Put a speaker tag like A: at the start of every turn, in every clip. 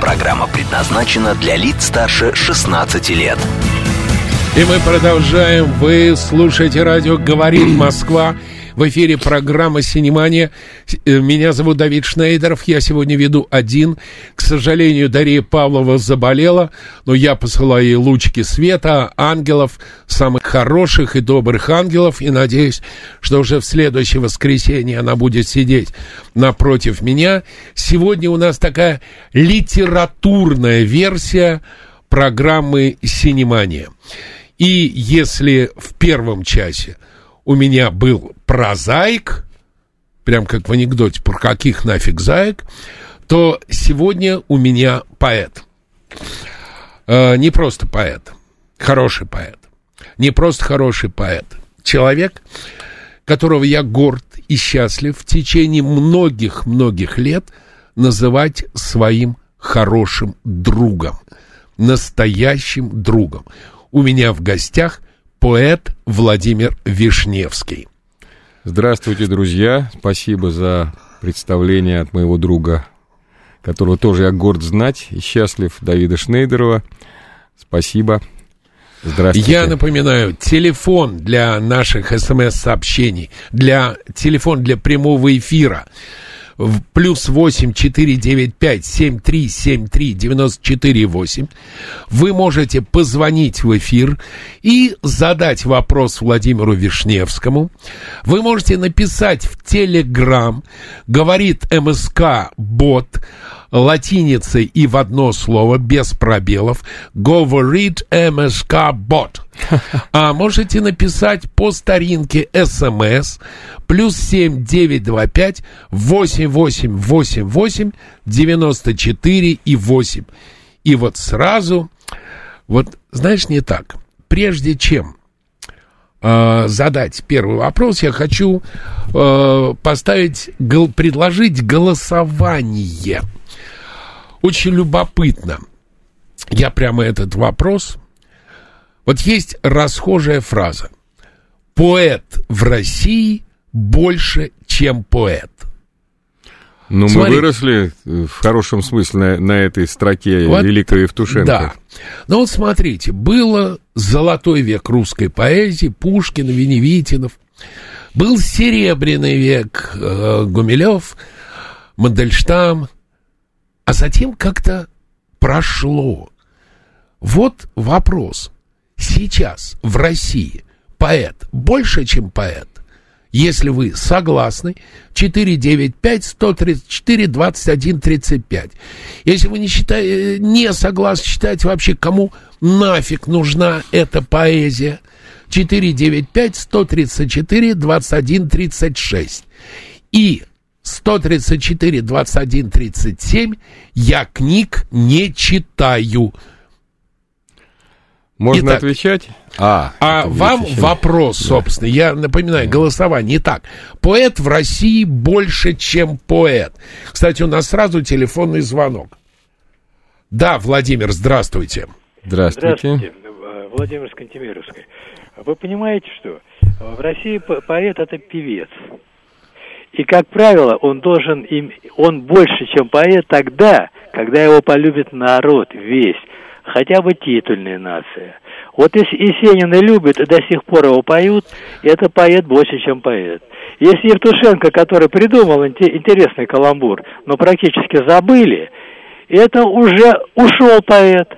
A: Программа предназначена для лиц старше 16 лет.
B: И мы продолжаем. Вы слушаете радио «Говорит Москва». В эфире программа «Синемания». Э, меня зовут Давид Шнейдеров. Я сегодня веду один. К сожалению, Дарья Павлова заболела, но я посылаю ей лучики света, ангелов, самых хороших и добрых ангелов, и надеюсь, что уже в следующее воскресенье она будет сидеть напротив меня. Сегодня у нас такая литературная версия программы «Синемания». И если в первом часе у меня был прозаик, прям как в анекдоте, про каких нафиг заек, то сегодня у меня поэт. Э, не просто поэт, хороший поэт. Не просто хороший поэт. Человек, которого я горд и счастлив в течение многих-многих лет называть своим хорошим другом, настоящим другом. У меня в гостях поэт Владимир Вишневский.
C: Здравствуйте, друзья. Спасибо за представление от моего друга, которого тоже я горд знать и счастлив, Давида Шнейдерова. Спасибо.
B: Здравствуйте. Я напоминаю, телефон для наших смс-сообщений, для, телефон для прямого эфира – в плюс 8 495 7373 94 8 вы можете позвонить в эфир и задать вопрос Владимиру Вишневскому. Вы можете написать в Телеграм, говорит МСК бот, латиницей и в одно слово, без пробелов, говорит МСК бот. А можете написать по старинке СМС плюс восемь восемь восемь восемь девяносто четыре и восемь. И вот сразу, вот знаешь, не так. Прежде чем э, задать первый вопрос, я хочу э, поставить, гол, предложить голосование. Очень любопытно. Я прямо этот вопрос вот есть расхожая фраза. Поэт в России больше, чем поэт.
C: Ну, мы выросли в хорошем смысле на, на этой строке вот, Великого Евтушенко.
B: Да. Ну вот смотрите, было золотой век русской поэзии, Пушкин, Веневитинов. Был серебряный век э, Гумилев, Мандельштам. А затем как-то прошло. Вот вопрос сейчас в России поэт больше, чем поэт? Если вы согласны, 495-134-21-35. Если вы не, считаете, не согласны, считаете вообще, кому нафиг нужна эта поэзия, 495-134-21-36. И 134-21-37 я книг не читаю.
C: Можно Итак, отвечать?
B: А, а вам отвечать. вопрос, собственно. Да. Я напоминаю, голосование. Итак, поэт в России больше, чем поэт. Кстати, у нас сразу телефонный звонок. Да, Владимир, здравствуйте.
D: Здравствуйте. Здравствуйте, Владимир Скантемировский. Вы понимаете, что в России поэт это певец. И, как правило, он должен им, он больше, чем поэт тогда, когда его полюбит народ весь хотя бы титульная нация. Вот если Есенина любят и до сих пор его поют, это поэт больше, чем поэт. Если Евтушенко, который придумал интересный каламбур, но практически забыли, это уже ушел поэт.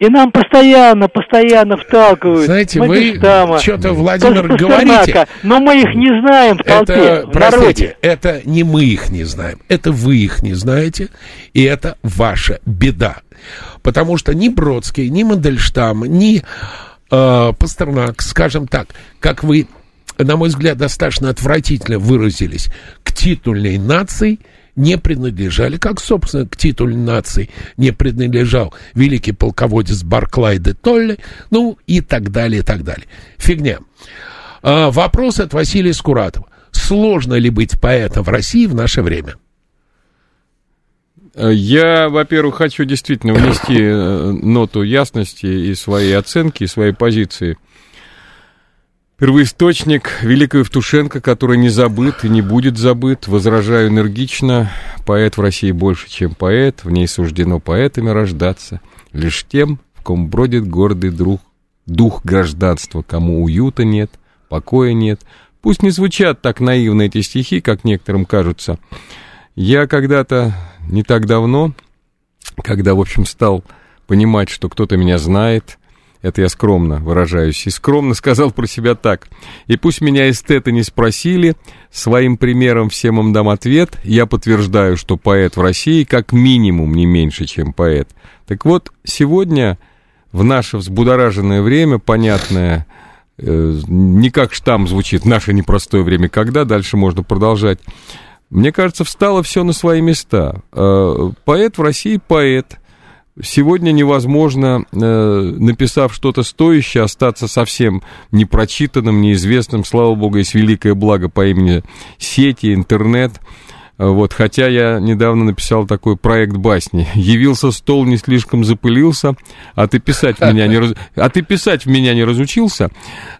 D: И нам постоянно, постоянно вталкивают.
B: Знаете, вы что-то, Владимир, говорите.
D: Но мы их не знаем в толпе,
B: это, в простите, это не мы их не знаем. Это вы их не знаете, и это ваша беда. Потому что ни Бродский, ни Мандельштам, ни э, Пастернак, скажем так, как вы, на мой взгляд, достаточно отвратительно выразились, к титульной нации не принадлежали, как, собственно, к титулу нации не принадлежал великий полководец Барклай де Толли, ну и так далее, и так далее. Фигня. А, вопрос от Василия Скуратова. Сложно ли быть поэтом в России в наше время?
C: Я, во-первых, хочу действительно внести э, ноту ясности и свои оценки, и свои позиции. Первоисточник Великого Евтушенко, который не забыт и не будет забыт, возражаю энергично. Поэт в России больше, чем поэт, в ней суждено поэтами рождаться. Лишь тем, в ком бродит гордый друг, дух гражданства, кому уюта нет, покоя нет. Пусть не звучат так наивно эти стихи, как некоторым кажутся. Я когда-то, не так давно, когда, в общем, стал понимать, что кто-то меня знает, это я скромно выражаюсь, и скромно сказал про себя так. И пусть меня эстеты не спросили, своим примером всем им дам ответ. Я подтверждаю, что поэт в России как минимум не меньше, чем поэт. Так вот, сегодня в наше взбудораженное время, понятное, э, не как штамм звучит «наше непростое время, когда», дальше можно продолжать, мне кажется, встало все на свои места. Э, поэт в России поэт. Сегодня невозможно, э, написав что-то стоящее, остаться совсем непрочитанным, неизвестным. Слава богу, есть великое благо по имени сети, интернет – вот, хотя я недавно написал такой проект басни. Явился стол, не слишком запылился, а ты писать в меня не, раз... а ты писать в меня не разучился.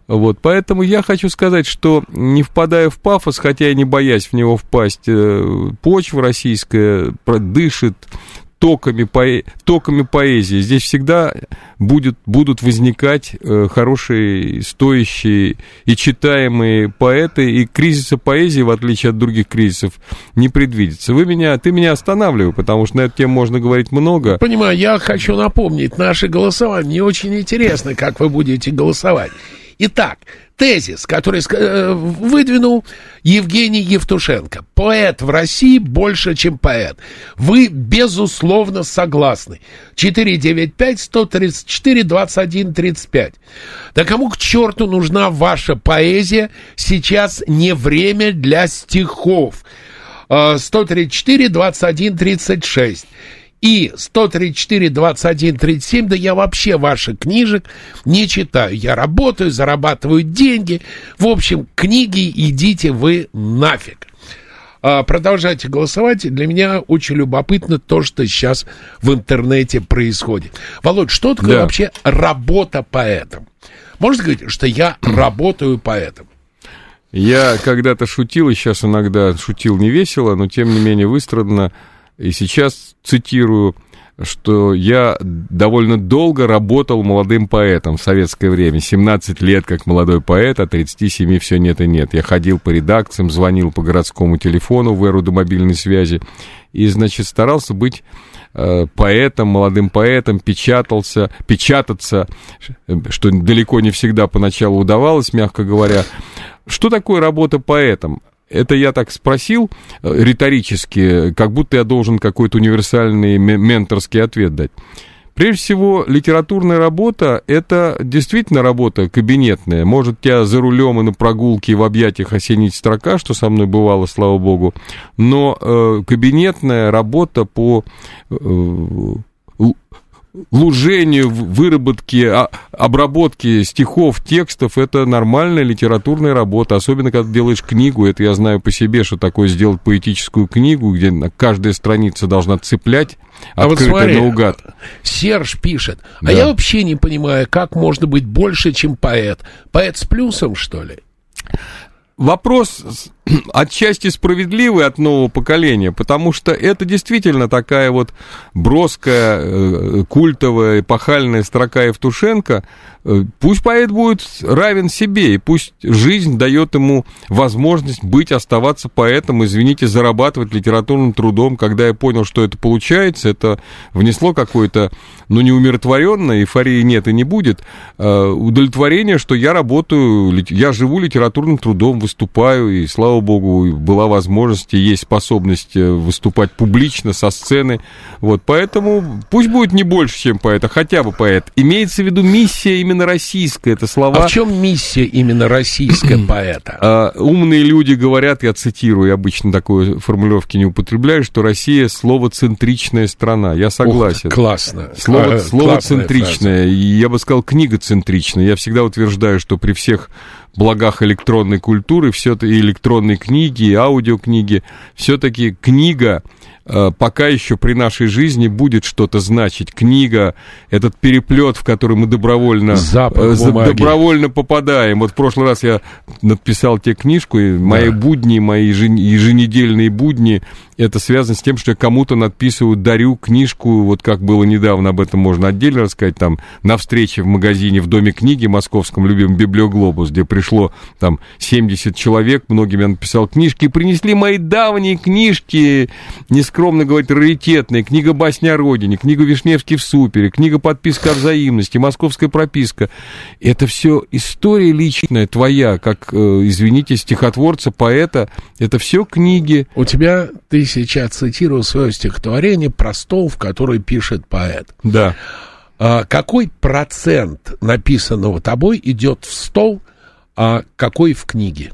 C: Вот, поэтому я хочу сказать, что не впадая в пафос, хотя и не боясь в него впасть, э, почва российская дышит токами, поэ... токами поэзии. Здесь всегда будет, будут возникать э, хорошие, стоящие и читаемые поэты, и кризиса поэзии, в отличие от других кризисов, не предвидится. Вы меня, ты меня останавливай, потому что на эту тему можно говорить много.
B: Понимаю, я хочу напомнить, наше голосование, мне очень интересно, как вы будете голосовать. Итак, тезис, который э, выдвинул Евгений Евтушенко. Поэт в России больше, чем поэт. Вы, безусловно, согласны. 495-134-21-35. Да кому к черту нужна ваша поэзия? Сейчас не время для стихов. 134-21-36 и 134, 21, 37, да я вообще ваших книжек не читаю. Я работаю, зарабатываю деньги. В общем, книги идите вы нафиг. А, продолжайте голосовать. Для меня очень любопытно то, что сейчас в интернете происходит. Володь, что такое да. вообще работа поэтом? Можно сказать, что я работаю поэтом?
C: Я когда-то шутил, и сейчас иногда шутил не весело, но тем не менее выстрадно и сейчас цитирую, что я довольно долго работал молодым поэтом в советское время. 17 лет как молодой поэт, а 37 все нет и нет. Я ходил по редакциям, звонил по городскому телефону в эру до мобильной связи. И, значит, старался быть э, поэтом, молодым поэтом, печатался, печататься, что далеко не всегда поначалу удавалось, мягко говоря. Что такое работа поэтом? Это я так спросил э, риторически, как будто я должен какой-то универсальный менторский ответ дать. Прежде всего, литературная работа – это действительно работа кабинетная. Может, тебя за рулем и на прогулке и в объятиях осенить строка, что со мной бывало, слава богу. Но э, кабинетная работа по э, лужению, выработке, а, обработке стихов, текстов, это нормальная литературная работа, особенно когда делаешь книгу, это я знаю по себе, что такое сделать поэтическую книгу, где каждая страница должна цеплять,
B: а вот смотри, наугад. Серж пишет, а да. я вообще не понимаю, как можно быть больше, чем поэт. Поэт с плюсом, что ли?
C: Вопрос отчасти справедливый от нового поколения, потому что это действительно такая вот броская, э, культовая, эпохальная строка Евтушенко. Э, пусть поэт будет равен себе, и пусть жизнь дает ему возможность быть, оставаться поэтом, извините, зарабатывать литературным трудом. Когда я понял, что это получается, это внесло какое-то, ну, неумиротворенное, эйфории нет и не будет, э, удовлетворение, что я работаю, я живу литературным трудом, выступаю, и слава слава богу, была возможность и есть способность э, выступать публично со сцены. Вот, поэтому пусть будет не больше, чем поэт, а хотя бы поэт. Имеется в виду миссия именно российская, это слова...
B: А в чем миссия именно российская поэта?
C: А, умные люди говорят, я цитирую, я обычно такой формулировки не употребляю, что Россия словоцентричная страна. Я согласен.
B: Ух, классно.
C: Слово, а, словоцентричная. Я бы сказал, книгоцентричная. Я всегда утверждаю, что при всех благах электронной культуры, все и электронной книги, и аудиокниги, все-таки книга Э, пока еще при нашей жизни будет что-то значить. Книга, этот переплет, в который мы добровольно, э, добровольно попадаем. Вот в прошлый раз я написал тебе книжку, и мои да. будни, мои еженедельные будни, это связано с тем, что я кому-то надписываю, дарю книжку, вот как было недавно, об этом можно отдельно рассказать, там, на встрече в магазине в Доме книги московском, любимом Библиоглобус, где пришло там 70 человек, многим я написал книжки, и принесли мои давние книжки, нескромно говорить, раритетные, книга «Басня о родине», книга «Вишневский в супере», книга «Подписка о взаимности», «Московская прописка». Это все история личная, твоя, как, э, извините, стихотворца, поэта, это все книги.
B: У тебя, ты сейчас цитировал свое стихотворение про стол, в который пишет поэт.
C: Да.
B: А, какой процент написанного тобой идет в стол, а какой в книге?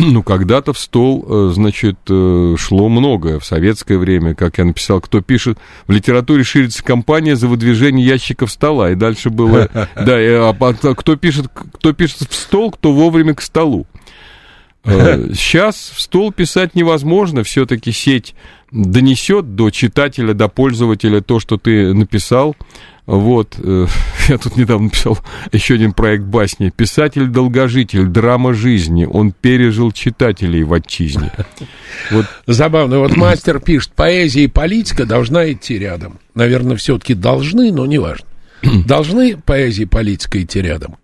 C: Ну, когда-то в стол, э, значит, э, шло многое в советское время, как я написал, кто пишет, в литературе ширится компания за выдвижение ящиков стола, и дальше было, да, а, а кто пишет, кто пишет в стол, кто вовремя к столу. Сейчас в стол писать невозможно, все-таки сеть донесет до читателя, до пользователя то, что ты написал. Вот, э, я тут недавно писал еще один проект басни. Писатель-долгожитель, драма жизни. Он пережил читателей в отчизне.
B: Вот. Забавно. Вот мастер пишет, поэзия и политика должна идти рядом. Наверное, все-таки должны, но не важно. Должны поэзия и политика идти рядом?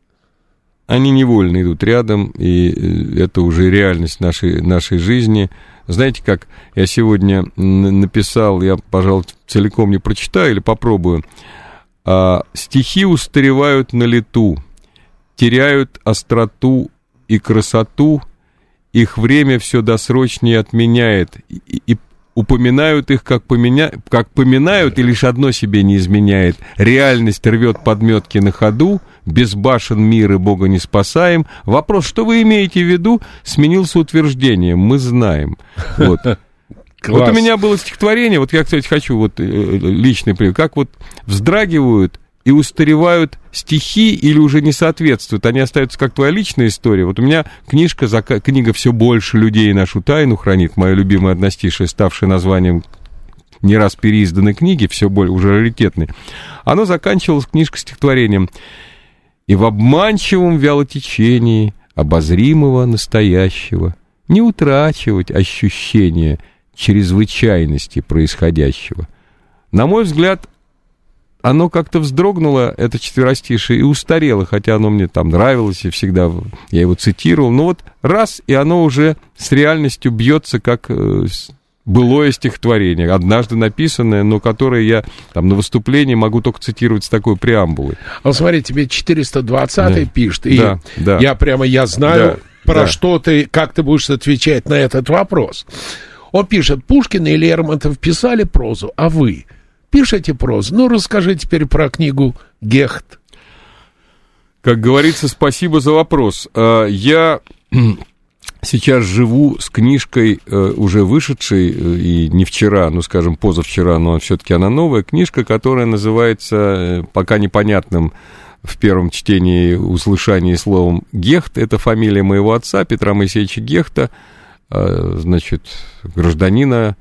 C: они невольно идут рядом, и э, это уже реальность нашей, нашей жизни. Знаете, как я сегодня написал, я, пожалуй, целиком не прочитаю или попробую. А, стихи устаревают на лету, теряют остроту и красоту, их время все досрочнее отменяет, и, и упоминают их, как, поменя... как поминают, и лишь одно себе не изменяет. Реальность рвет подметки на ходу, без башен мир и Бога не спасаем. Вопрос, что вы имеете в виду, сменился утверждением, мы знаем. Вот. Класс. Вот у меня было стихотворение, вот я, кстати, хочу вот э, личный пример, как вот вздрагивают и устаревают стихи или уже не соответствуют, они остаются как твоя личная история. Вот у меня книжка, книга «Все больше людей нашу тайну хранит», мое любимое одностишее, ставшее названием не раз переизданной книги, все более уже раритетной, оно заканчивалось книжкой стихотворением «И в обманчивом вялотечении обозримого настоящего не утрачивать ощущение чрезвычайности происходящего». На мой взгляд, оно как-то вздрогнуло, это четверостишее, и устарело, хотя оно мне там нравилось, и всегда я его цитировал. Но вот раз, и оно уже с реальностью бьется, как э, былое стихотворение, однажды написанное, но которое я там на выступлении могу только цитировать с такой преамбулой.
B: А смотри, тебе 420 да. пишет, и
C: да, да.
B: я прямо, я знаю, да, про да. что ты, как ты будешь отвечать на этот вопрос. Он пишет, Пушкин и Лермонтов писали прозу, а вы? пишете прозу. Ну, расскажи теперь про книгу «Гехт».
C: Как говорится, спасибо за вопрос. А, я сейчас живу с книжкой, э, уже вышедшей, э, и не вчера, ну, скажем, позавчера, но все-таки она новая, книжка, которая называется, э, пока непонятным в первом чтении, услышании словом «Гехт». Это фамилия моего отца, Петра Моисеевича Гехта, значит, гражданина,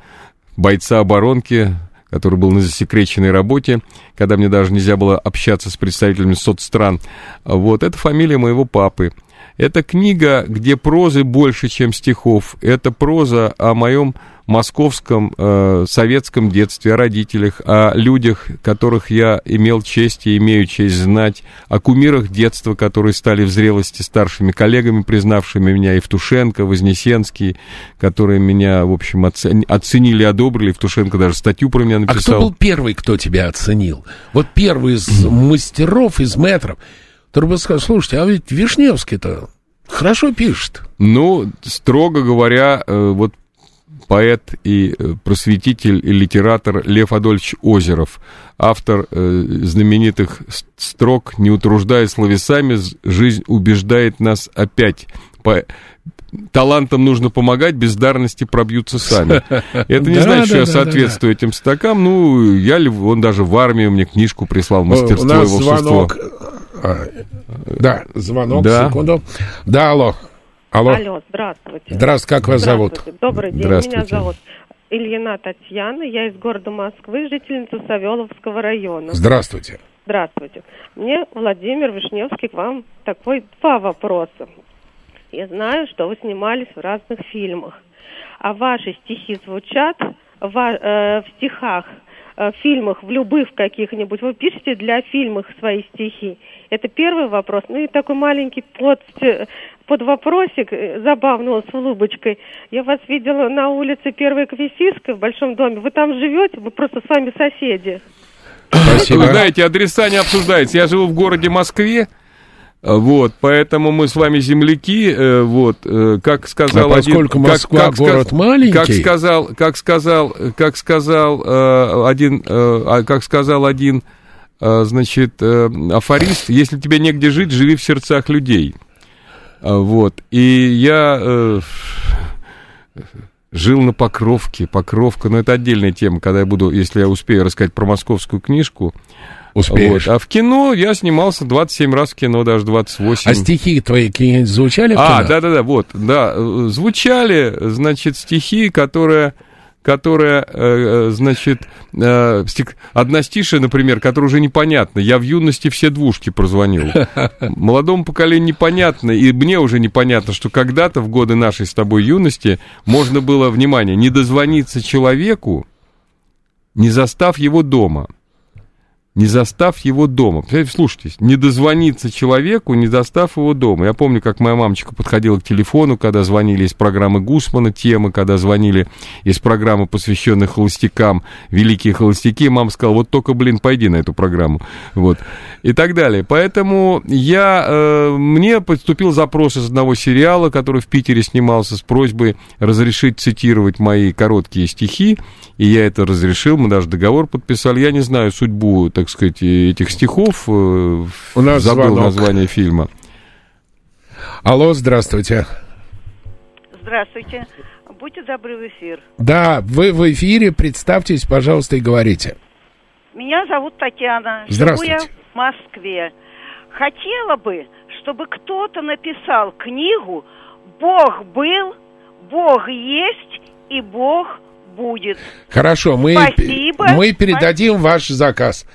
C: бойца оборонки, который был на засекреченной работе, когда мне даже нельзя было общаться с представителями соцстран. Вот, это фамилия моего папы. Это книга, где прозы больше, чем стихов. Это проза о моем московском э, советском детстве, о родителях, о людях, которых я имел честь и имею честь знать, о кумирах детства, которые стали в зрелости старшими коллегами, признавшими меня, Евтушенко, Вознесенский, которые меня, в общем, оцени, оценили, одобрили. Евтушенко даже статью про меня написал.
B: А кто был первый, кто тебя оценил? Вот первый из мастеров, из метров, который бы сказал, слушайте, а ведь Вишневский-то Хорошо пишет.
C: Ну, строго говоря, э, вот поэт и э, просветитель и литератор Лев Адольфович Озеров, автор э, знаменитых строк «Не утруждая словесами, жизнь убеждает нас опять». По... Талантам нужно помогать, бездарности пробьются сами. Это не значит, что я соответствую этим стакам. Ну, я, он даже в армию мне книжку прислал «Мастерство и волшебство».
B: А, да, звонок, секунду. Да, алло. Алло.
E: Алло, здравствуйте.
B: Здравствуйте, как вас зовут?
E: Добрый день, меня зовут Ильина Татьяна, я из города Москвы, жительница Савеловского района.
B: Здравствуйте.
E: Здравствуйте. Мне Владимир Вишневский к вам такой два вопроса. Я знаю, что вы снимались в разных фильмах, а ваши стихи звучат в, э, в стихах Э, в фильмах, в любых каких-нибудь, вы пишете для фильмов свои стихи? Это первый вопрос. Ну и такой маленький под, под вопросик, э, забавного с улыбочкой. Я вас видела на улице Первой Квесиской в Большом доме. Вы там живете? Вы просто с вами соседи.
C: Спасибо. Вы знаете, адреса не обсуждаются. Я живу в городе Москве. Вот, поэтому мы с вами земляки, э, вот, э, как сказал
B: а поскольку
C: один,
B: Москва как, как город сказ, маленький,
C: как сказал, как сказал, как сказал э, один, э, как сказал один, э, значит, э, афорист, если тебе негде жить, живи в сердцах людей, вот, и я э, жил на Покровке, Покровка, но это отдельная тема, когда я буду, если я успею рассказать про московскую книжку,
B: Успеешь.
C: Вот. А в кино я снимался 27 раз в кино, даже 28.
B: А стихи твои какие-нибудь звучали в
C: а, кино? А, да-да-да, вот, да. Звучали, значит, стихи, которые которая, э, э, значит, э, одна стиша, например, которая уже непонятна. Я в юности все двушки прозвонил. Молодому поколению непонятно, и мне уже непонятно, что когда-то в годы нашей с тобой юности можно было, внимание, не дозвониться человеку, не застав его дома – не застав его дома. Слушайтесь, не дозвониться человеку, не застав его дома. Я помню, как моя мамочка подходила к телефону, когда звонили из программы Гусмана темы, когда звонили из программы, посвященной холостякам, «Великие холостяки», мама сказала, вот только, блин, пойди на эту программу. Вот. И так далее. Поэтому я, э, мне поступил запрос из одного сериала, который в Питере снимался, с просьбой разрешить цитировать мои короткие стихи, и я это разрешил, мы даже договор подписали. Я не знаю судьбу, так сказать, этих стихов. Э, У нас забыл звонок. название фильма.
B: Алло, здравствуйте.
F: Здравствуйте. Будьте добры в эфир.
B: Да, вы в эфире. Представьтесь, пожалуйста, и говорите.
F: Меня зовут Татьяна.
B: Здравствуйте.
F: Живу я в Москве. Хотела бы, чтобы кто-то написал книгу «Бог был, Бог есть и Бог будет».
B: Хорошо, мы, Спасибо. мы передадим Спасибо. ваш заказ.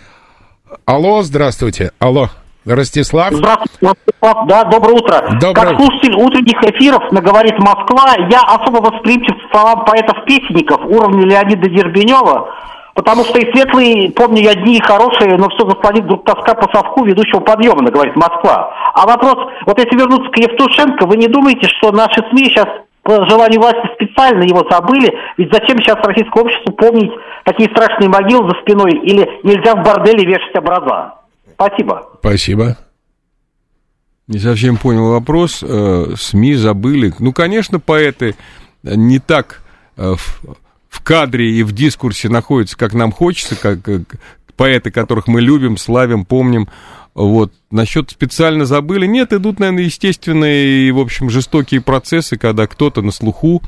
B: Алло, здравствуйте. Алло. Ростислав?
G: Здравствуйте, Ростислав. Да, доброе утро.
B: Доброе.
G: Как слушатель утренних эфиров на «Говорит Москва», я особо восприимчив к словам поэтов-песенников уровня Леонида Дербенева, потому что и светлые, помню я дни хорошие, но все заслонит вдруг тоска по совку ведущего подъема, на «Говорит Москва». А вопрос, вот если вернуться к Евтушенко, вы не думаете, что наши СМИ сейчас по желанию власти специально его забыли. Ведь зачем сейчас российскому обществу помнить такие страшные могилы за спиной? Или нельзя в борделе вешать образа? Спасибо.
B: Спасибо.
C: Не совсем понял вопрос. Э, СМИ забыли. Ну, конечно, поэты не так э, в кадре и в дискурсе находятся, как нам хочется, как поэты, которых мы любим, славим, помним. Вот. Насчет специально забыли. Нет, идут, наверное, естественные и, в общем, жестокие процессы, когда кто-то на слуху,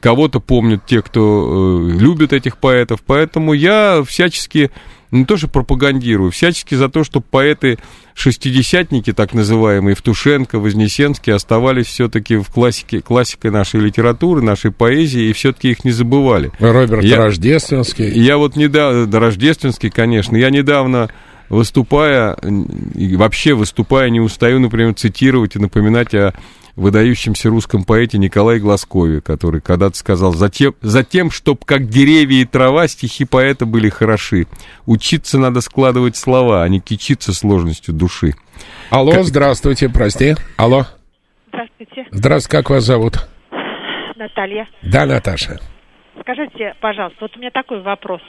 C: кого-то помнят те, кто э, любит этих поэтов. Поэтому я всячески, не то что пропагандирую, всячески за то, чтобы поэты шестидесятники, так называемые, Евтушенко, Вознесенский, оставались все-таки в классике, классикой нашей литературы, нашей поэзии, и все-таки их не забывали.
B: Роберт я, Рождественский.
C: Я вот недавно, Рождественский, конечно, я недавно выступая, и вообще выступая, не устаю, например, цитировать и напоминать о выдающемся русском поэте Николае Глазкове, который когда-то сказал, «Затем, затем чтоб как деревья и трава, стихи поэта были хороши. Учиться надо складывать слова, а не кичиться сложностью души».
B: Алло, как... здравствуйте, прости. Алло.
F: Здравствуйте.
B: Здравствуйте, как вас зовут?
F: Наталья.
B: Да, Наташа.
F: Скажите, пожалуйста, вот у меня такой вопрос.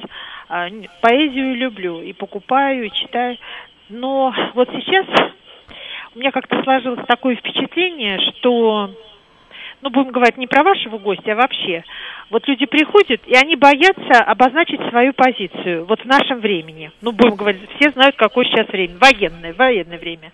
F: А, поэзию люблю и покупаю, и читаю. Но вот сейчас
H: у меня как-то сложилось такое впечатление, что ну, будем говорить не про вашего гостя, а вообще. Вот люди приходят, и они боятся обозначить свою позицию вот в нашем времени. Ну, будем говорить, все знают, какое сейчас время, военное, военное время.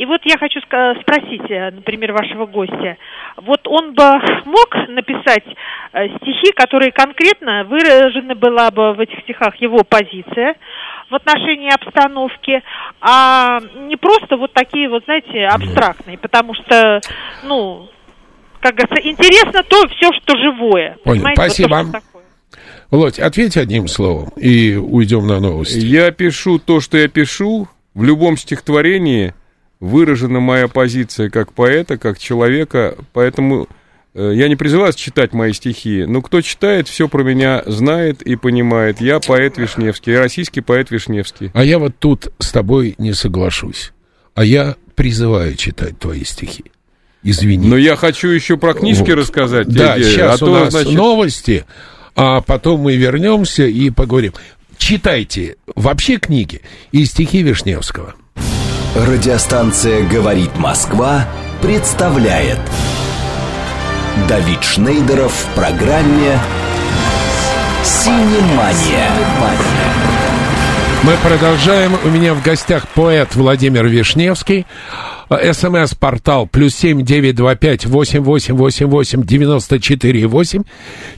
H: И вот я хочу спросить, э, например, вашего гостя, вот он бы мог написать э, стихи, которые конкретно выражены была бы в этих стихах его позиция в отношении обстановки, а не просто вот такие вот, знаете, абстрактные, потому что, ну, как говорится, интересно то все, что живое.
B: Понял, спасибо. Вот то, Володь, ответь одним словом и уйдем на новости.
C: Я пишу то, что я пишу. В любом стихотворении выражена моя позиция как поэта, как человека, поэтому э, я не призываю читать мои стихи, но кто читает, все про меня знает и понимает. Я поэт Вишневский, я российский поэт Вишневский.
B: А я вот тут с тобой не соглашусь. А я призываю читать твои стихи. Извини.
C: Но я хочу еще про книжки вот. рассказать.
B: Да, Эдди. сейчас а у то, нас значит... новости, а потом мы вернемся и поговорим. Читайте вообще книги и стихи Вишневского.
A: Радиостанция «Говорит Москва» представляет Давид Шнейдеров в программе «Синемания».
B: Мы продолжаем. У меня в гостях поэт Владимир Вишневский. СМС-портал плюс семь девять два пять восемь восемь восемь восемь девяносто четыре восемь.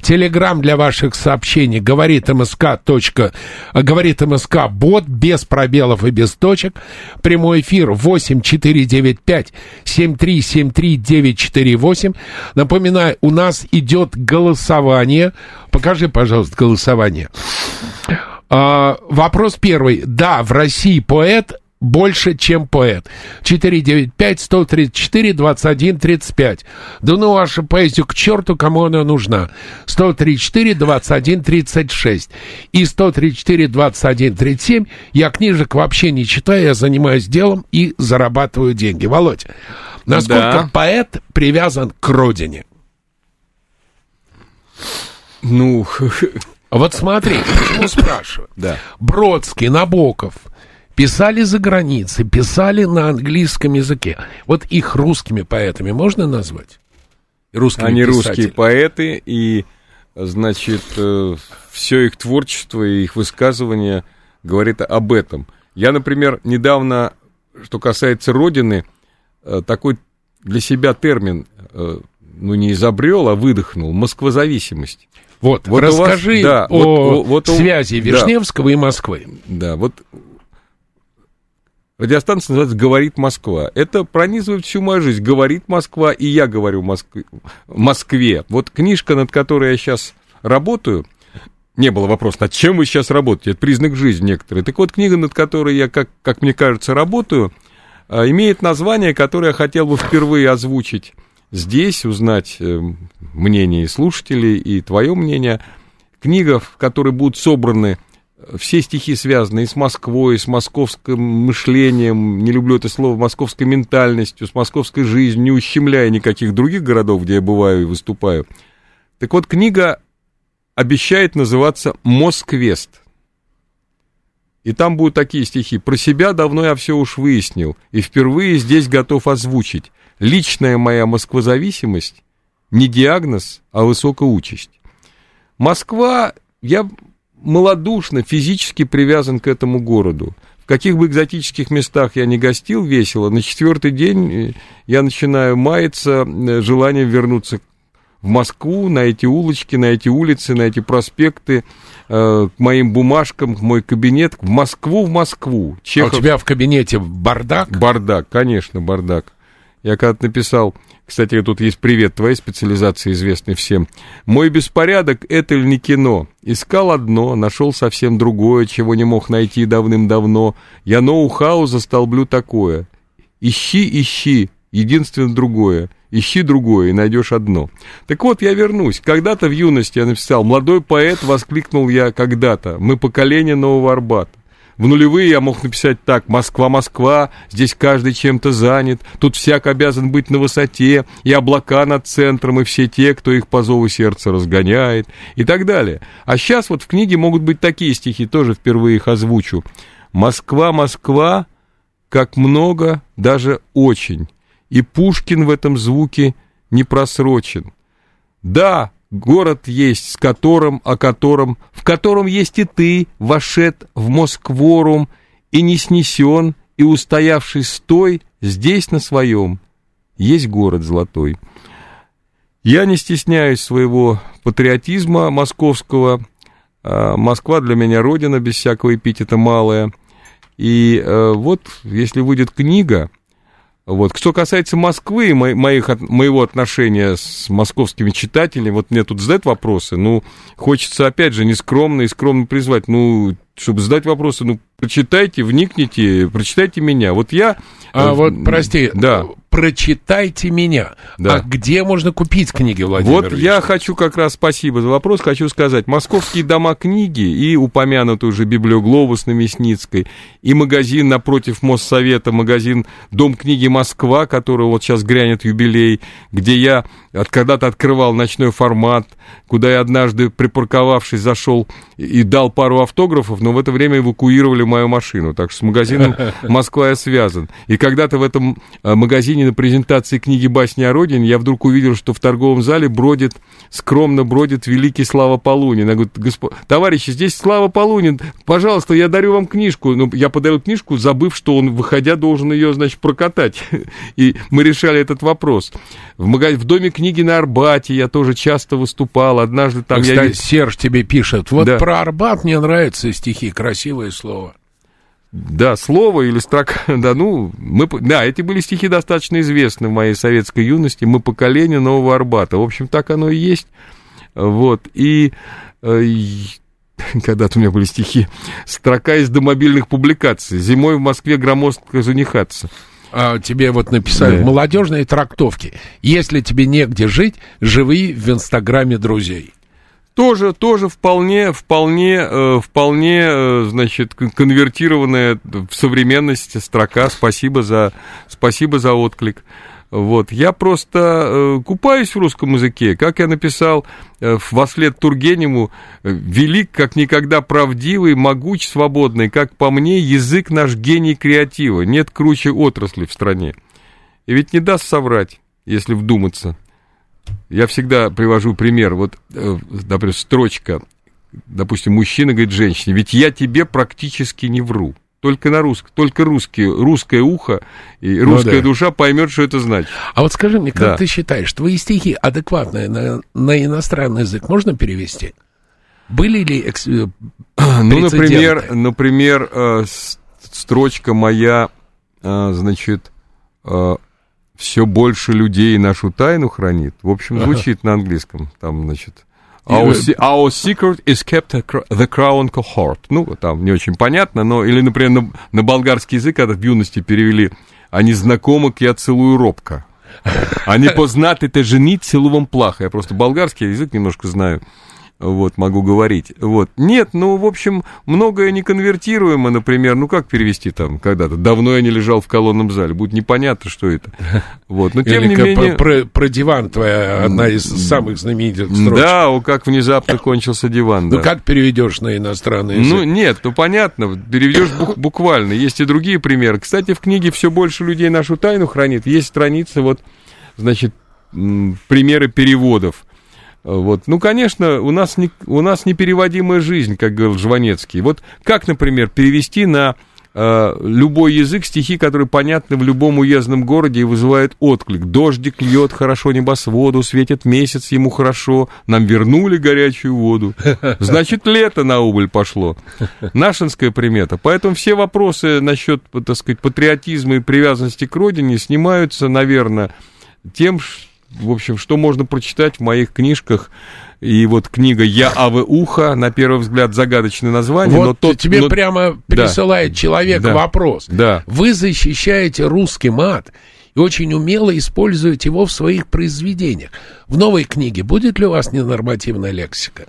B: Телеграмм для ваших сообщений говорит МСК. Точка, говорит МСК бот без пробелов и без точек. Прямой эфир восемь четыре девять пять семь три семь три девять четыре восемь. Напоминаю, у нас идет голосование. Покажи, пожалуйста, голосование. А, вопрос первый. Да, в России поэт больше, чем поэт. 495-134-21-35. Да ну вашу поэзию к черту, кому она нужна. 134-21-36. И 134-21-37 я книжек вообще не читаю, я занимаюсь делом и зарабатываю деньги. Володь, насколько да. поэт привязан к родине?
C: Ну...
B: Вот смотри, почему спрашиваю.
C: Да.
B: Бродский, Набоков – писали за границей, писали на английском языке. Вот их русскими поэтами можно назвать?
C: Русскими Они писатели. русские поэты, и, значит, э, все их творчество и их высказывание говорит об этом. Я, например, недавно, что касается Родины, э, такой для себя термин, э, ну, не изобрел, а выдохнул, москвозависимость.
B: Вот, вот расскажи вас, да, о вот, вот, связи Вишневского да, и Москвы.
C: Да, вот Радиостанция называется «Говорит Москва». Это пронизывает всю мою жизнь. «Говорит Москва», и я говорю Москве. Москве. Вот книжка, над которой я сейчас работаю, не было вопроса, над чем вы сейчас работаете, это признак жизни некоторые. Так вот, книга, над которой я, как, как мне кажется, работаю, а, имеет название, которое я хотел бы впервые озвучить здесь, узнать э, мнение слушателей и твое мнение. Книга, в которой будут собраны все стихи связаны и с Москвой, с московским мышлением, не люблю это слово, московской ментальностью, с московской жизнью, не ущемляя никаких других городов, где я бываю и выступаю. Так вот, книга обещает называться «Москвест». И там будут такие стихи. Про себя давно я все уж выяснил, и впервые здесь готов озвучить. Личная моя москвозависимость не диагноз, а высокая участь. Москва, я малодушно, физически привязан к этому городу. В каких бы экзотических местах я не гостил весело, на четвертый день э, я начинаю маяться э, желанием вернуться в Москву, на эти улочки, на эти улицы, на эти проспекты, э, к моим бумажкам, в мой кабинет, в Москву, в Москву.
B: Чехов... А у тебя в кабинете бардак?
C: Бардак, конечно, бардак. Я когда-то написал, кстати, тут есть привет твоей специализации, известный всем. Мой беспорядок — это ли не кино? Искал одно, нашел совсем другое, чего не мог найти давным-давно. Я ноу-хау застолблю такое. Ищи, ищи, единственное другое. Ищи другое и найдешь одно. Так вот, я вернусь. Когда-то в юности я написал, молодой поэт, воскликнул я когда-то. Мы поколение Нового Арбата. В нулевые я мог написать так, Москва, Москва, здесь каждый чем-то занят, тут всяк обязан быть на высоте, и облака над центром, и все те, кто их по зову сердца разгоняет, и так далее. А сейчас вот в книге могут быть такие стихи, тоже впервые их озвучу. Москва, Москва, как много, даже очень. И Пушкин в этом звуке не просрочен. Да, город есть, с которым, о котором, в котором есть и ты, вошед в Москворум, и не снесен, и устоявший стой здесь на своем. Есть город золотой. Я не стесняюсь своего патриотизма московского. А, Москва для меня родина, без всякого эпитета малая. И э, вот, если выйдет книга, вот. Что касается Москвы и моих, моего отношения с московскими читателями, вот мне тут задают вопросы, ну, хочется, опять же, нескромно и скромно призвать, ну, чтобы задать вопросы, ну, прочитайте, вникните, прочитайте меня. Вот я...
B: А э, вот, прости, да прочитайте меня. Да. А где можно купить книги, Владимир
C: Вот Ильич? я хочу как раз, спасибо за вопрос, хочу сказать. Московские дома книги и упомянутый уже библиоглобус на Мясницкой, и магазин напротив Моссовета, магазин Дом книги Москва, который вот сейчас грянет юбилей, где я когда-то открывал ночной формат, куда я однажды, припарковавшись, зашел и дал пару автографов, но в это время эвакуировали мою машину. Так что с магазином Москва я связан. И когда-то в этом э, магазине на презентации книги «Басни о Родине» я вдруг увидел, что в торговом зале бродит, скромно бродит великий Слава Полунин. Я говорю, Госп... товарищи, здесь Слава Полунин, пожалуйста, я дарю вам книжку. Ну, я подарил книжку, забыв, что он, выходя, должен ее, значит, прокатать. И мы решали этот вопрос. В, магаз... в Доме книги на Арбате я тоже часто выступал. Однажды там
B: Кстати,
C: я...
B: Серж тебе пишет, вот да. про Арбат мне нравятся стихи, красивое слово.
C: Да, слово или строка, да, ну, мы, да, эти были стихи достаточно известны в моей советской юности, мы поколение Нового Арбата, в общем, так оно и есть, вот, и, э, когда-то у меня были стихи, строка из домобильных публикаций, зимой в Москве громоздко занихаться.
B: А тебе вот написали да. в молодежной трактовке, если тебе негде жить, живи в Инстаграме друзей.
C: Тоже, тоже вполне, вполне, э, вполне, э, значит, конвертированная в современность строка. Спасибо за, спасибо за отклик. Вот. Я просто э, купаюсь в русском языке. Как я написал э, во след Тургеневу, велик, как никогда правдивый, могуч, свободный, как по мне, язык наш гений креатива. Нет круче отрасли в стране. И ведь не даст соврать, если вдуматься. Я всегда привожу пример, вот, э, например, строчка, допустим, мужчина говорит женщине, ведь я тебе практически не вру. Только на русском, только русский, русское ухо и русская ну, да. душа поймет, что это значит.
B: А вот скажи мне, как да. ты считаешь, твои стихи адекватные на, на иностранный язык можно перевести? Были ли экс... Э,
C: ну, например, например, э, строчка моя, значит, все больше людей нашу тайну хранит. В общем, звучит на английском. Там, значит, Our, our secret is kept the crown cohort. Ну, там не очень понятно, но... Или, например, на, на болгарский язык, когда в юности перевели «Они знакомы, я целую робко». Они познаты, ты женить, целую плохо. Я просто болгарский язык немножко знаю вот, могу говорить. Вот. Нет, ну, в общем, многое не конвертируемо, например, ну, как перевести там когда-то? Давно я не лежал в колонном зале, будет непонятно, что это. Вот, но тем Или не менее...
B: Про, про диван твоя одна из самых знаменитых строчек.
C: Да, о, как внезапно кончился диван,
B: Ну, как переведешь на иностранный язык?
C: Ну, нет, ну, понятно, переведешь буквально. Есть и другие примеры. Кстати, в книге «Все больше людей нашу тайну хранит» есть страница, вот, значит, примеры переводов. Вот. Ну, конечно, у нас, не, у нас непереводимая жизнь, как говорил Жванецкий. Вот как, например, перевести на э, любой язык стихи, которые понятны в любом уездном городе и вызывают отклик. Дождик льет хорошо небосводу, светит месяц ему хорошо, нам вернули горячую воду. Значит, лето на убыль пошло. Нашинская примета. Поэтому все вопросы насчет, так сказать, патриотизма и привязанности к родине снимаются, наверное, тем, что в общем, что можно прочитать в моих книжках. И вот книга «Я Авы Ухо», на первый взгляд, загадочное название.
B: Вот но тот, тебе но... прямо присылает да. человек да. вопрос. Да. Вы защищаете русский мат и очень умело используете его в своих произведениях. В новой книге будет ли у вас ненормативная лексика?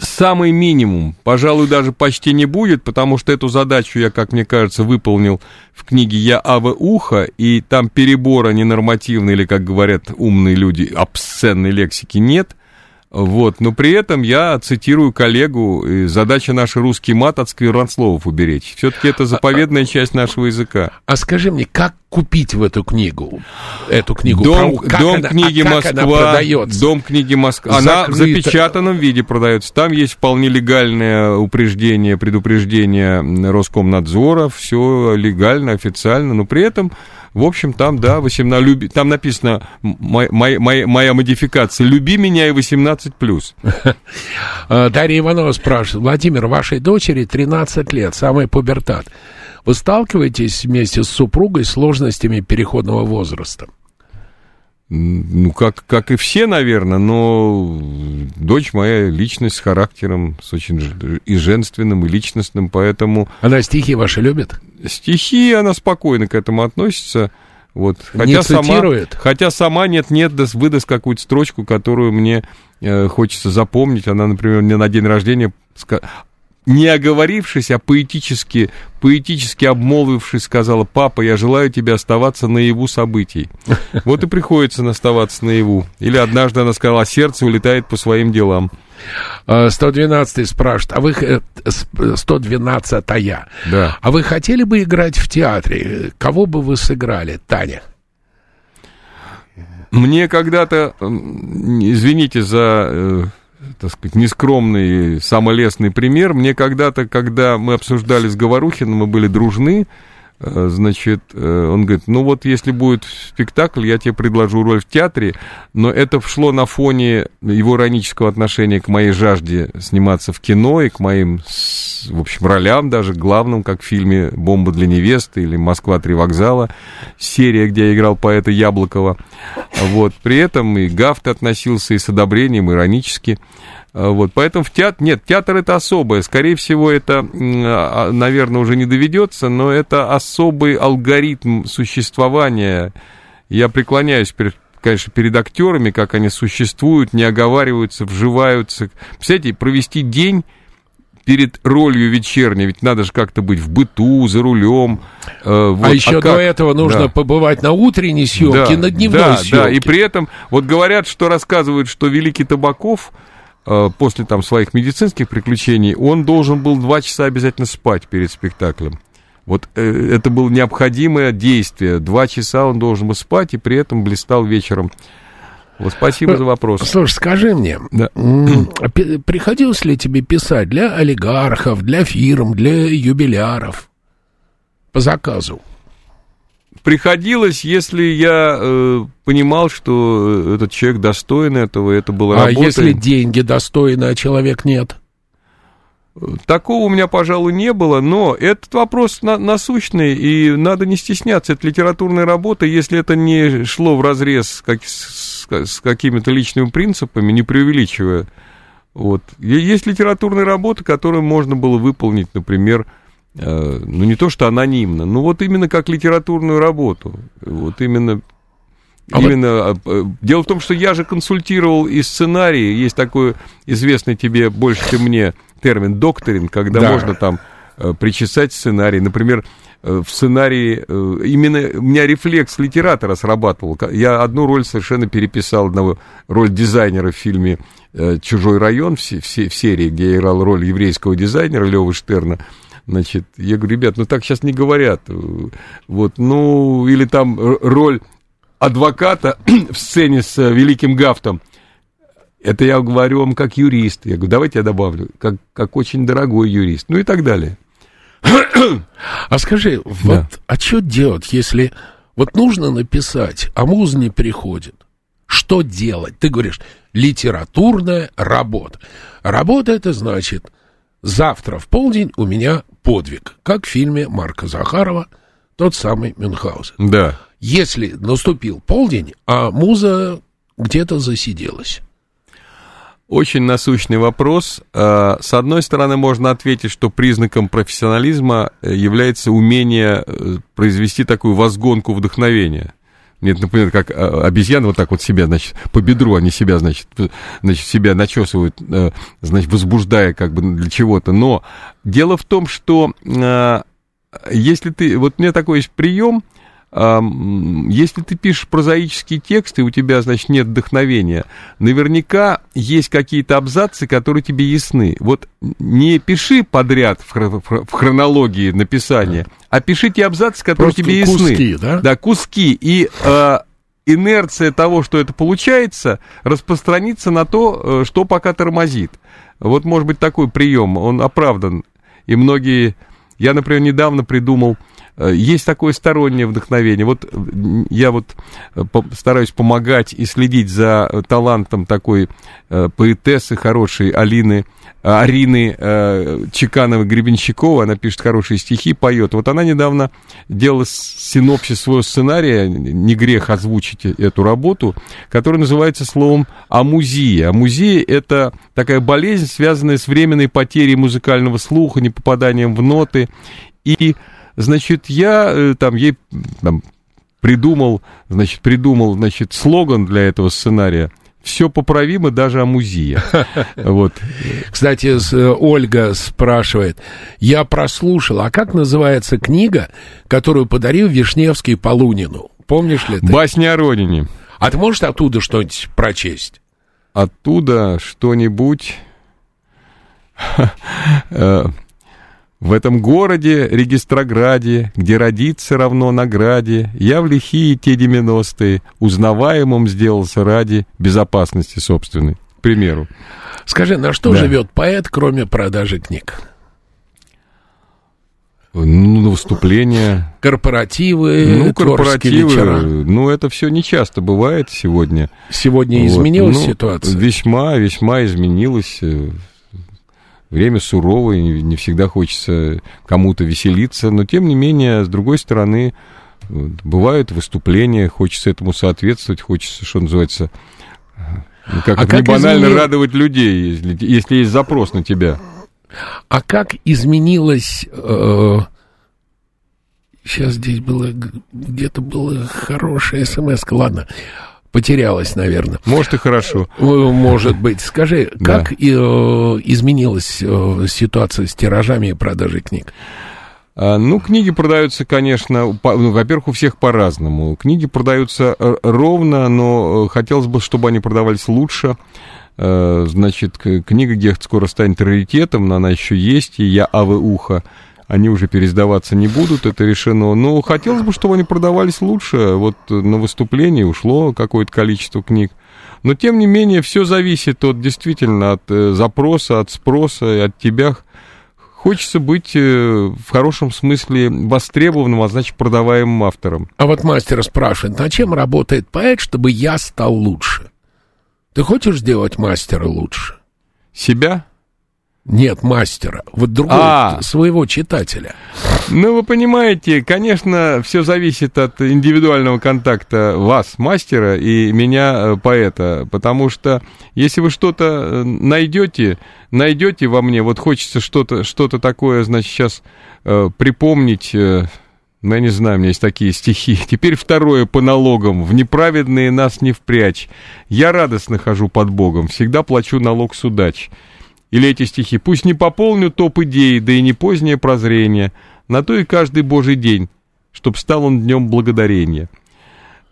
C: Самый минимум, пожалуй, даже почти не будет, потому что эту задачу я, как мне кажется, выполнил в книге «Я Ава Ухо», и там перебора ненормативной, или, как говорят умные люди, обсценной лексики нет. Вот, но при этом я цитирую коллегу, задача наша русский мат от сквернословов уберечь. Все-таки это заповедная часть нашего языка.
B: А скажи мне, как купить в эту книгу? Эту книгу
C: Дом, про... дом она, книги а Москва. Дом книги Москва. Она в запечатанном виде продается. Там есть вполне легальное упреждение, предупреждение Роскомнадзора. Все легально, официально, но при этом в общем, там, да, 18, люби, там написано моя, моя, моя модификация «Люби меня» и 18+. плюс.
B: А, Дарья Иванова спрашивает. Владимир, вашей дочери 13 лет, самый пубертат. Вы сталкиваетесь вместе с супругой с сложностями переходного возраста?
C: Ну, как, как и все, наверное, но дочь моя личность с характером, с очень и женственным, и личностным, поэтому...
B: Она стихи ваши любит?
C: Стихи, она спокойно к этому относится. Вот.
B: Хотя не цитирует?
C: Сама, хотя сама нет-нет, выдаст какую-то строчку, которую мне э, хочется запомнить. Она, например, мне на день рождения не оговорившись, а поэтически, поэтически обмолвившись, сказала, папа, я желаю тебе оставаться наяву событий. Вот и приходится оставаться наяву. Или однажды она сказала, сердце улетает по своим делам.
B: 112 спрашивает, а вы 112-я.
C: Да.
B: А вы хотели бы играть в театре? Кого бы вы сыграли, Таня?
C: Мне когда-то, извините за э, так сказать, нескромный, самолестный пример. Мне когда-то, когда мы обсуждали с Говорухиным, мы были дружны, значит, э, он говорит, ну вот если будет спектакль, я тебе предложу роль в театре, но это шло на фоне его иронического отношения к моей жажде сниматься в кино и к моим, в общем, ролям даже, главным, как в фильме «Бомба для невесты» или «Москва. Три вокзала», серия, где я играл поэта Яблокова. Вот, при этом и Гафт относился и с одобрением, иронически. А, вот, поэтому в театр... Нет, театр это особое. Скорее всего, это, а, наверное, уже не доведется, но это особый алгоритм существования. Я преклоняюсь перед конечно, перед актерами, как они существуют, не оговариваются, вживаются. Представляете, провести день перед ролью вечерней, ведь надо же как-то быть в быту, за рулем.
B: Э, вот, а еще а до этого нужно да. побывать на утренней съемке, да, на дневной
C: да,
B: съемке.
C: Да, и при этом, вот говорят, что рассказывают, что Великий Табаков после там своих медицинских приключений, он должен был два часа обязательно спать перед спектаклем. Вот э, это было необходимое действие. Два часа он должен был спать и при этом блистал вечером. Вот спасибо за вопрос.
B: Слушай, скажи мне, да. приходилось ли тебе писать для олигархов, для фирм, для юбиляров по заказу?
C: Приходилось, если я э, понимал, что этот человек достоин этого, это было
B: А если деньги достойны, а человек нет?
C: Такого у меня, пожалуй, не было, но этот вопрос на, насущный, и надо не стесняться. Это литературная работа, если это не шло в разрез как, с, с какими-то личными принципами, не преувеличивая. Вот. Есть литературная работа, которую можно было выполнить, например, Э, ну не то что анонимно, но вот именно как литературную работу. Вот именно а Именно вот... Э, дело в том, что я же консультировал и сценарии. Есть такой известный тебе больше, чем мне термин докторин, когда да. можно там э, причесать сценарий. Например, в сценарии именно у меня рефлекс литератора срабатывал. Я одну роль совершенно переписал, одного роль дизайнера в фильме «Чужой район» в, в, в серии, где я играл роль еврейского дизайнера Левы Штерна. Значит, я говорю, ребят, ну так сейчас не говорят. Вот, ну, или там роль адвоката в сцене с э, великим Гафтом. Это я говорю вам как юрист. Я говорю, давайте я добавлю, как, как очень дорогой юрист. Ну и так далее.
B: А скажи, да. вот, а что делать, если вот нужно написать, а муз не приходит? Что делать? Ты говоришь, литературная работа. Работа это значит, завтра в полдень у меня подвиг, как в фильме Марка Захарова «Тот самый Мюнхгаузен».
C: Да.
B: Если наступил полдень, а муза где-то засиделась.
C: Очень насущный вопрос. А, с одной стороны, можно ответить, что признаком профессионализма является умение э, произвести такую возгонку вдохновения. Нет, например, как а, обезьяны вот так вот себя, значит, по бедру они себя, значит, значит себя начесывают, э, значит, возбуждая как бы для чего-то. Но дело в том, что э, если ты... Вот у меня такой есть прием, если ты пишешь прозаические тексты, у тебя, значит, нет вдохновения, наверняка есть какие-то абзацы, которые тебе ясны. Вот не пиши подряд в хронологии написания, а пиши те абзацы, которые Просто тебе ясны.
B: куски, да?
C: Да, куски. И э, инерция того, что это получается, распространится на то, э, что пока тормозит. Вот, может быть, такой прием, он оправдан. И многие... Я, например, недавно придумал Э, есть такое стороннее вдохновение. Вот я вот э, стараюсь помогать и следить за э, талантом такой поэтессы хорошей Алины, Арины Чекановой-Гребенщиковой. Она пишет хорошие стихи, поет. Вот она недавно делала синопсис своего сценария, не грех озвучить эту работу, которая называется словом «Амузия». Амузия — это такая болезнь, связанная с временной потерей музыкального слуха, непопаданием в ноты. И Значит, я э, там ей там, придумал, значит, придумал, значит, слоган для этого сценария. Все поправимо, даже амузия. Вот.
B: Кстати, э, Ольга спрашивает, я прослушал, а как называется книга, которую подарил Вишневский Полунину? Помнишь ли ты?
C: Басня о родине.
B: А ты можешь оттуда что-нибудь прочесть?
C: Оттуда что-нибудь... Э, в этом городе, Регистрограде, где родиться равно награде, я в лихие те девяностые узнаваемым сделался ради безопасности собственной, к примеру.
B: Скажи, на что да. живет поэт, кроме продажи книг?
C: Ну, на выступления.
B: Корпоративы,
C: ну, корпоративы, вечера. Ну, это все не часто бывает сегодня.
B: Сегодня вот. изменилась ну, ситуация?
C: Весьма, весьма изменилась время суровое, не всегда хочется кому-то веселиться, но тем не менее, с другой стороны, бывают выступления, хочется этому соответствовать, хочется, что называется, ну, как а это не банально изменил... радовать людей, если, если есть запрос на тебя.
B: А как изменилось... Э, сейчас здесь было... Где-то было хорошее смс -ка. Ладно потерялась, наверное.
C: Может и хорошо.
B: Э, может быть. Скажи, как да. э, изменилась э, ситуация с тиражами и продажей книг?
C: А, ну, книги продаются, конечно, по, ну, во-первых, у всех по-разному. Книги продаются ровно, но хотелось бы, чтобы они продавались лучше. Значит, книга Гехт скоро станет раритетом, но она еще есть, и я Авы Уха они уже пересдаваться не будут, это решено. Но хотелось бы, чтобы они продавались лучше. Вот на выступлении ушло какое-то количество книг. Но, тем не менее, все зависит от, действительно, от э, запроса, от спроса, от тебя. Хочется быть э, в хорошем смысле востребованным, а значит, продаваемым автором.
B: А вот мастер спрашивает, на чем работает поэт, чтобы я стал лучше? Ты хочешь сделать мастера лучше?
C: Себя?
B: Нет, мастера. Вот другого, а, своего читателя.
C: Ну, вы понимаете, конечно, все зависит от индивидуального контакта вас, мастера, и меня, э, поэта. Потому что если вы что-то э, найдете, найдете во мне, вот хочется что-то что такое, значит, сейчас э, припомнить... Э, ну, я не знаю, у меня есть такие стихи. Теперь второе по налогам. В неправедные нас не впрячь. Я радостно хожу под Богом, всегда плачу налог с удач. Или эти стихи «Пусть не пополню топ идей, да и не позднее прозрение, на то и каждый божий день, чтоб стал он днем благодарения».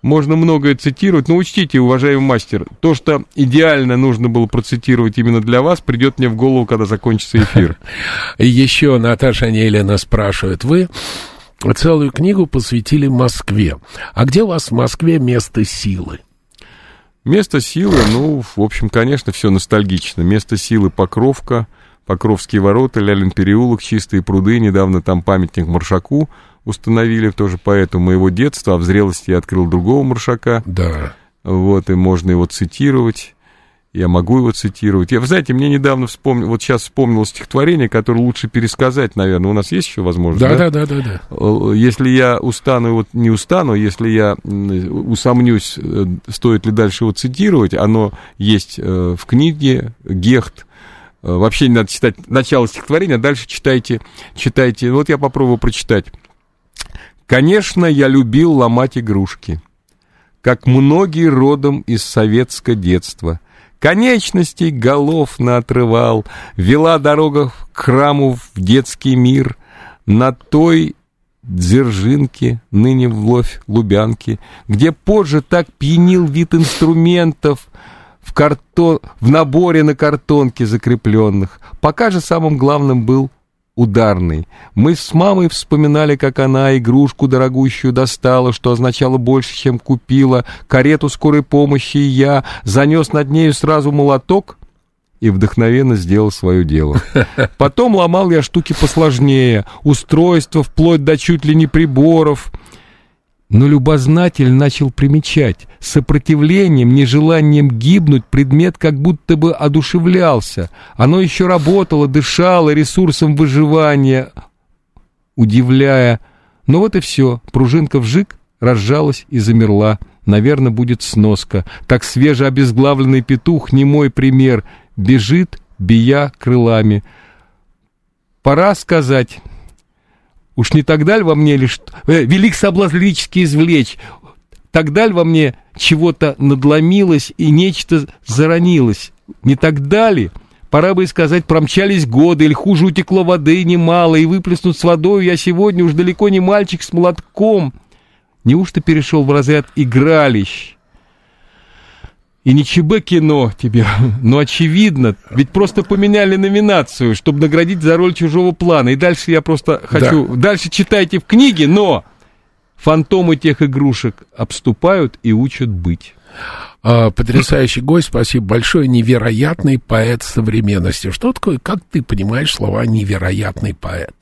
C: Можно многое цитировать, но учтите, уважаемый мастер, то, что идеально нужно было процитировать именно для вас, придет мне в голову, когда закончится эфир.
B: Еще Наташа Нелина спрашивает, вы целую книгу посвятили Москве. А где у вас в Москве место силы?
C: Место силы, ну, в общем, конечно, все ностальгично. Место силы Покровка, Покровские ворота, Лялин переулок, Чистые пруды. Недавно там памятник Маршаку установили, тоже поэту моего детства. А в зрелости я открыл другого Маршака.
B: Да.
C: Вот, и можно его цитировать. Я могу его цитировать. Я, вы знаете, мне недавно вспомнил, вот сейчас вспомнил стихотворение, которое лучше пересказать, наверное. У нас есть еще возможность?
B: Да, да, да, да, да.
C: Э, если я устану, вот не устану, если я усомнюсь, э, стоит ли дальше его цитировать, оно есть э, в книге Гехт. Вообще не надо читать начало стихотворения, а дальше читайте, читайте. Вот я попробую прочитать. Конечно, я любил ломать игрушки, как многие родом из советского детства – конечностей голов наотрывал, вела дорога к храму в детский мир, на той Дзержинки, ныне вновь Лубянки, где позже так пьянил вид инструментов в, картон, в наборе на картонке закрепленных. Пока же самым главным был ударный. Мы с мамой вспоминали, как она игрушку дорогущую достала, что означало больше, чем купила, карету скорой помощи, и я занес над нею сразу молоток и вдохновенно сделал свое дело. Потом ломал я штуки посложнее, устройства вплоть до чуть ли не приборов — но любознатель начал примечать, сопротивлением, нежеланием гибнуть предмет как будто бы одушевлялся. Оно еще работало, дышало ресурсом выживания, удивляя. Но вот и все, пружинка вжик, разжалась и замерла. Наверное, будет сноска. Так свеже обезглавленный петух, не мой пример, бежит, бия крылами. Пора сказать, Уж не тогда ли во мне лишь... Э, велик соблазн лирически извлечь. Тогда ли во мне чего-то надломилось и нечто заронилось? Не тогда ли? Пора бы и сказать, промчались годы, или хуже утекло воды немало, и выплеснут с водой я сегодня уж далеко не мальчик с молотком. Неужто перешел в разряд игралищ? И не ЧБ кино тебе, но очевидно, ведь просто поменяли номинацию, чтобы наградить за роль чужого плана. И дальше я просто хочу... Да. Дальше читайте в книге, но фантомы тех игрушек обступают и учат быть.
B: А, потрясающий гость, спасибо большое. Невероятный поэт современности. Что такое, как ты понимаешь слова невероятный поэт?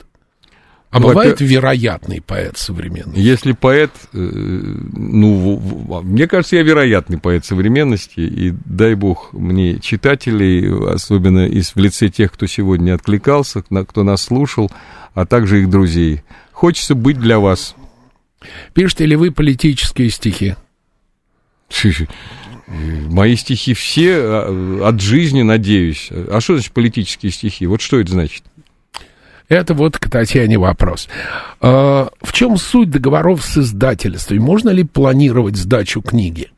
B: А ну, бывает вероятный поэт современный?
C: Если поэт, э, ну, мне кажется, я вероятный поэт современности, и дай бог мне читателей, особенно из, в лице тех, кто сегодня откликался, кто нас слушал, а также их друзей. Хочется быть для вас.
B: Пишете ли вы политические стихи?
C: Мои стихи все а, от жизни, надеюсь. А что значит политические стихи? Вот что это значит?
B: Это вот к Татьяне вопрос. А, в чем суть договоров с издательством? Можно ли планировать сдачу книги?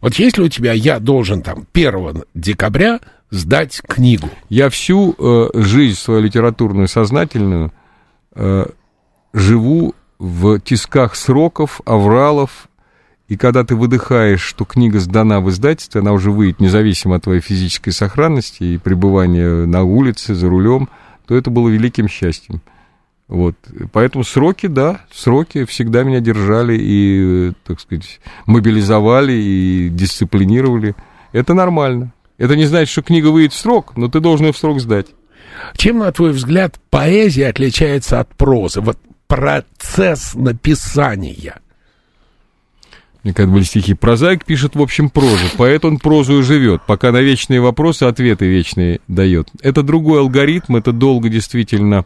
B: Вот если у тебя я должен там 1 декабря сдать книгу.
C: Я всю э, жизнь свою литературную сознательную э, живу в тисках сроков, авралов, и когда ты выдыхаешь, что книга сдана в издательстве, она уже выйдет независимо от твоей физической сохранности и пребывания на улице, за рулем – то это было великим счастьем. Вот. Поэтому сроки, да, сроки всегда меня держали и, так сказать, мобилизовали и дисциплинировали. Это нормально. Это не значит, что книга выйдет в срок, но ты должен ее в срок сдать.
B: Чем, на твой взгляд, поэзия отличается от прозы? Вот процесс написания –
C: мне когда были стихи. Прозаик пишет, в общем, прозу. Поэт он прозу и живет, пока на вечные вопросы ответы вечные дает. Это другой алгоритм, это долго действительно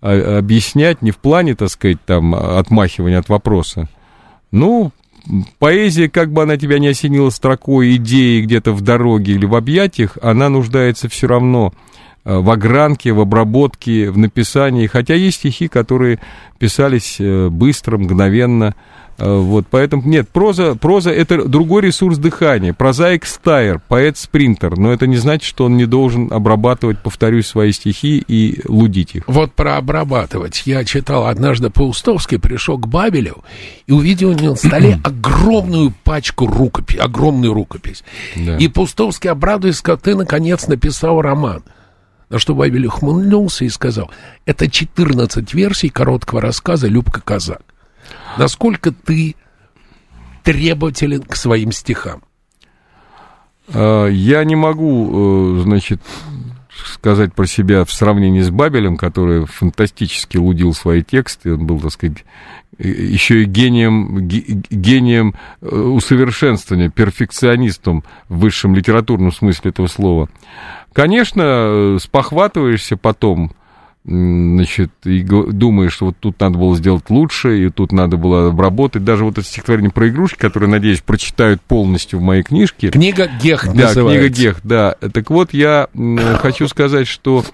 C: а, объяснять, не в плане, так сказать, там, отмахивания от вопроса. Ну, поэзия, как бы она тебя не осенила строкой идеи где-то в дороге или в объятиях, она нуждается все равно а, в огранке, в обработке, в написании. Хотя есть стихи, которые писались э, быстро, мгновенно, Э, вот, поэтому, нет, проза, проза это другой ресурс дыхания. Прозаик стайер, поэт-спринтер, но это не значит, что он не должен обрабатывать, повторюсь, свои стихи и лудить их.
B: Вот про обрабатывать. Я читал однажды Паустовский, пришел к Бабелю и увидел у него на столе огромную пачку рукопись, огромную рукопись. Да. И Паустовский, обрадуясь, ты, наконец, написал роман. На что Бабель ухмыльнулся и сказал, это 14 версий короткого рассказа «Любка Казак». Насколько ты требователен к своим стихам?
C: А, я не могу, э, значит, сказать про себя в сравнении с Бабелем, который фантастически лудил свои тексты. Он был, так сказать, еще и гением, гением э, усовершенствования, перфекционистом в высшем литературном смысле этого слова. Конечно, э, спохватываешься потом, значит, и думаешь, что вот тут надо было сделать лучше, и тут надо было обработать. Даже вот это стихотворение про игрушки, которое, надеюсь, прочитают полностью в моей книжке.
B: Книга Гех
C: Да, называется. книга Гех, да. Так вот, я хочу сказать, что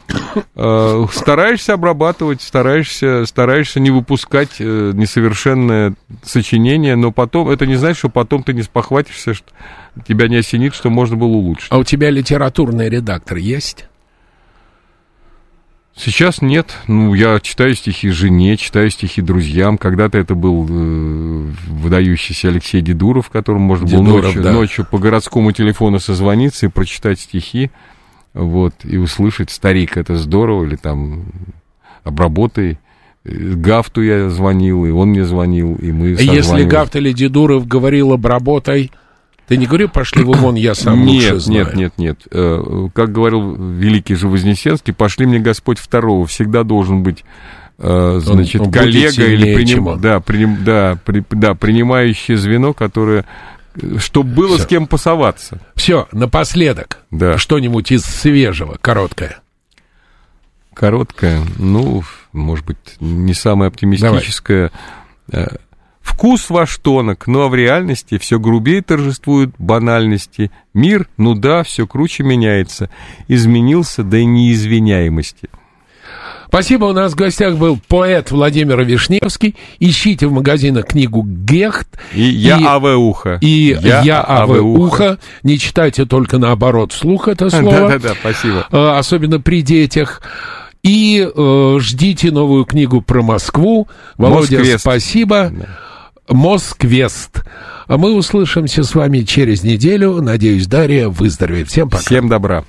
C: э, стараешься обрабатывать, стараешься, стараешься не выпускать э, несовершенное сочинение, но потом, это не значит, что потом ты не спохватишься, что тебя не осенит, что можно было улучшить.
B: А у тебя литературный редактор есть?
C: Сейчас нет. Ну, я читаю стихи жене, читаю стихи друзьям. Когда-то это был э, выдающийся Алексей Дедуров, которому можно было ночью, да. ночью по городскому телефону созвониться и прочитать стихи. Вот, и услышать старик, это здорово, или там обработай. Гафту я звонил, и он мне звонил, и мы
B: Если Гафт или Дедуров говорил обработай, ты не говори, пошли вы вон, я сам
C: нет,
B: лучше знаю.
C: Нет, нет, нет. Э, как говорил великий же Вознесенский, пошли мне Господь второго. Всегда должен быть э, значит, он, он коллега или приним, да, приним, да, при, да, принимающее звено, которое чтобы было Всё. с кем пасоваться.
B: Все, напоследок. Да. Что-нибудь из свежего, короткое.
C: Короткое, ну, может быть, не самое оптимистическое. Давай. Вкус ваш тонок, ну а в реальности все грубее торжествуют банальности. Мир, ну да, все круче меняется. Изменился до неизвиняемости.
B: Спасибо, у нас в гостях был поэт Владимир Вишневский. Ищите в магазинах книгу «Гехт».
C: И «Я и, Авеуха».
B: И «Я, я Авеуха». Не читайте только наоборот вслух это слово.
C: Да-да-да, спасибо.
B: Э, особенно при детях. И э, ждите новую книгу про Москву. Володя, Москвест. спасибо. Да. Москвест. А мы услышимся с вами через неделю. Надеюсь, Дарья выздоровеет. Всем пока.
C: Всем добра.